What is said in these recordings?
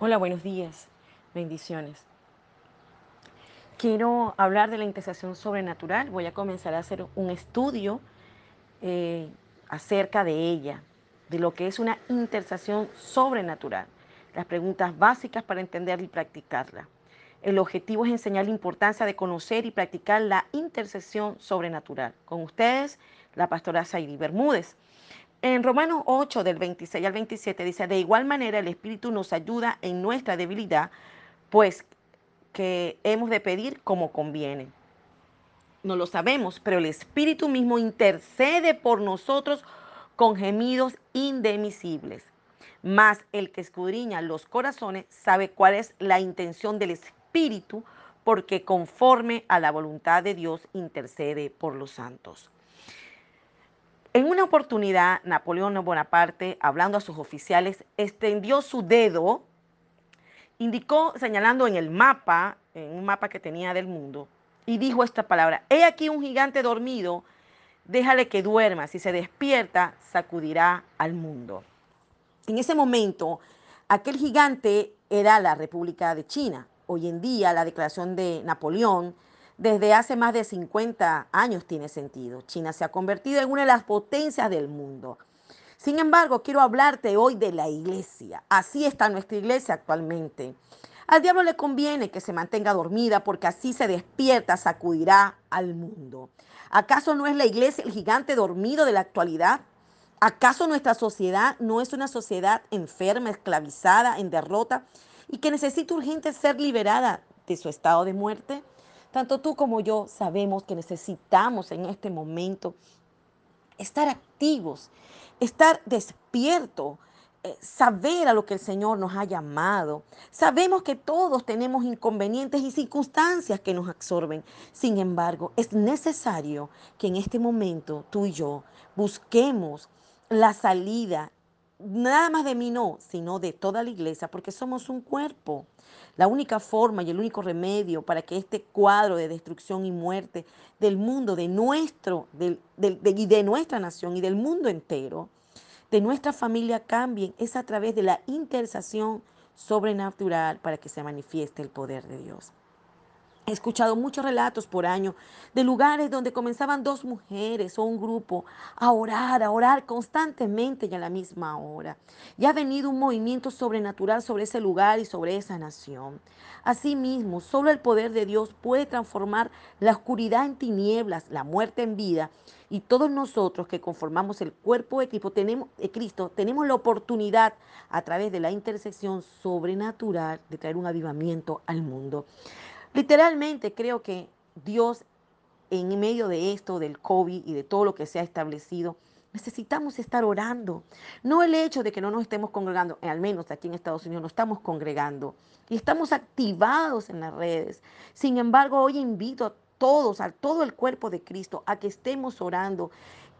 Hola, buenos días. Bendiciones. Quiero hablar de la intercesión sobrenatural. Voy a comenzar a hacer un estudio eh, acerca de ella, de lo que es una intercesión sobrenatural. Las preguntas básicas para entenderla y practicarla. El objetivo es enseñar la importancia de conocer y practicar la intercesión sobrenatural. Con ustedes, la pastora Saidi Bermúdez. En Romanos 8, del 26 al 27, dice, de igual manera el Espíritu nos ayuda en nuestra debilidad, pues que hemos de pedir como conviene. No lo sabemos, pero el Espíritu mismo intercede por nosotros con gemidos indemisibles. Mas el que escudriña los corazones sabe cuál es la intención del Espíritu, porque conforme a la voluntad de Dios intercede por los santos. En una oportunidad, Napoleón Bonaparte, hablando a sus oficiales, extendió su dedo, indicó señalando en el mapa, en un mapa que tenía del mundo, y dijo esta palabra, he aquí un gigante dormido, déjale que duerma, si se despierta, sacudirá al mundo. En ese momento, aquel gigante era la República de China. Hoy en día, la declaración de Napoleón desde hace más de 50 años tiene sentido. China se ha convertido en una de las potencias del mundo. Sin embargo, quiero hablarte hoy de la iglesia. Así está nuestra iglesia actualmente. Al diablo le conviene que se mantenga dormida porque así se despierta, sacudirá al mundo. ¿Acaso no es la iglesia el gigante dormido de la actualidad? ¿Acaso nuestra sociedad no es una sociedad enferma, esclavizada, en derrota y que necesita urgente ser liberada de su estado de muerte? Tanto tú como yo sabemos que necesitamos en este momento estar activos, estar despiertos, eh, saber a lo que el Señor nos ha llamado. Sabemos que todos tenemos inconvenientes y circunstancias que nos absorben. Sin embargo, es necesario que en este momento tú y yo busquemos la salida, nada más de mí no, sino de toda la iglesia, porque somos un cuerpo. La única forma y el único remedio para que este cuadro de destrucción y muerte del mundo, de nuestro, de, y de nuestra nación y del mundo entero, de nuestra familia cambien, es a través de la intercesión sobrenatural para que se manifieste el poder de Dios. He escuchado muchos relatos por año de lugares donde comenzaban dos mujeres o un grupo a orar, a orar constantemente y a la misma hora. Y ha venido un movimiento sobrenatural sobre ese lugar y sobre esa nación. Asimismo, solo el poder de Dios puede transformar la oscuridad en tinieblas, la muerte en vida. Y todos nosotros que conformamos el cuerpo de Cristo tenemos, de Cristo, tenemos la oportunidad a través de la intersección sobrenatural de traer un avivamiento al mundo. Literalmente creo que Dios en medio de esto, del COVID y de todo lo que se ha establecido, necesitamos estar orando. No el hecho de que no nos estemos congregando, al menos aquí en Estados Unidos no estamos congregando y estamos activados en las redes. Sin embargo, hoy invito a todos, a todo el cuerpo de Cristo, a que estemos orando,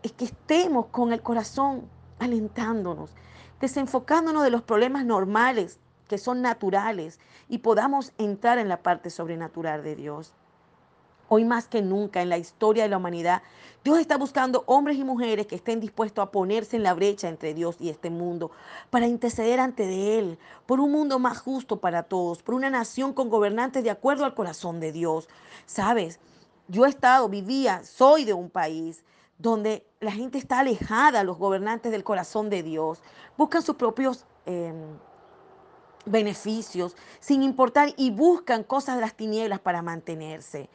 es que estemos con el corazón alentándonos, desenfocándonos de los problemas normales que son naturales y podamos entrar en la parte sobrenatural de Dios. Hoy más que nunca en la historia de la humanidad, Dios está buscando hombres y mujeres que estén dispuestos a ponerse en la brecha entre Dios y este mundo para interceder ante de Él por un mundo más justo para todos, por una nación con gobernantes de acuerdo al corazón de Dios. Sabes, yo he estado, vivía, soy de un país donde la gente está alejada, los gobernantes del corazón de Dios, buscan sus propios... Eh, beneficios, sin importar, y buscan cosas de las tinieblas para mantenerse.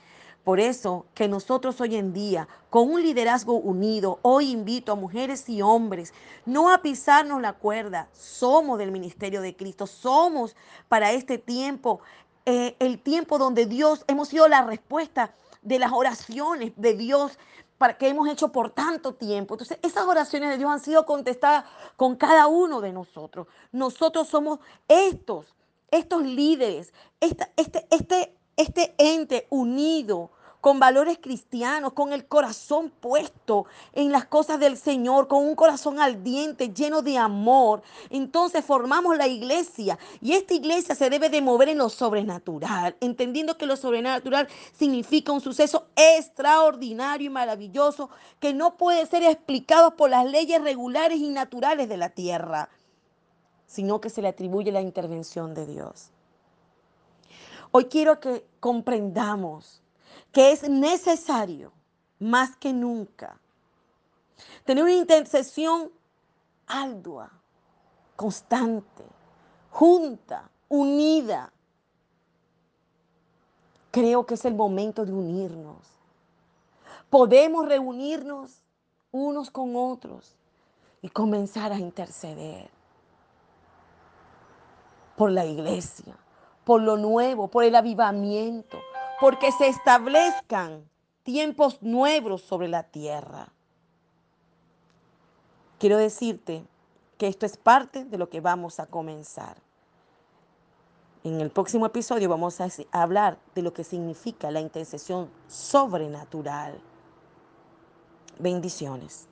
Por eso que nosotros hoy en día, con un liderazgo unido, hoy invito a mujeres y hombres no a pisarnos la cuerda. Somos del ministerio de Cristo, somos para este tiempo, eh, el tiempo donde Dios hemos sido la respuesta de las oraciones de Dios para que hemos hecho por tanto tiempo. Entonces, esas oraciones de Dios han sido contestadas con cada uno de nosotros. Nosotros somos estos, estos líderes, este, este, este ente unido con valores cristianos, con el corazón puesto en las cosas del Señor, con un corazón ardiente, lleno de amor. Entonces formamos la iglesia y esta iglesia se debe de mover en lo sobrenatural, entendiendo que lo sobrenatural significa un suceso extraordinario y maravilloso que no puede ser explicado por las leyes regulares y naturales de la tierra. sino que se le atribuye la intervención de Dios. Hoy quiero que comprendamos que es necesario, más que nunca, tener una intercesión ardua, constante, junta, unida. Creo que es el momento de unirnos. Podemos reunirnos unos con otros y comenzar a interceder por la iglesia, por lo nuevo, por el avivamiento, porque se establezcan tiempos nuevos sobre la tierra. Quiero decirte que esto es parte de lo que vamos a comenzar. En el próximo episodio vamos a hablar de lo que significa la intercesión sobrenatural. Bendiciones.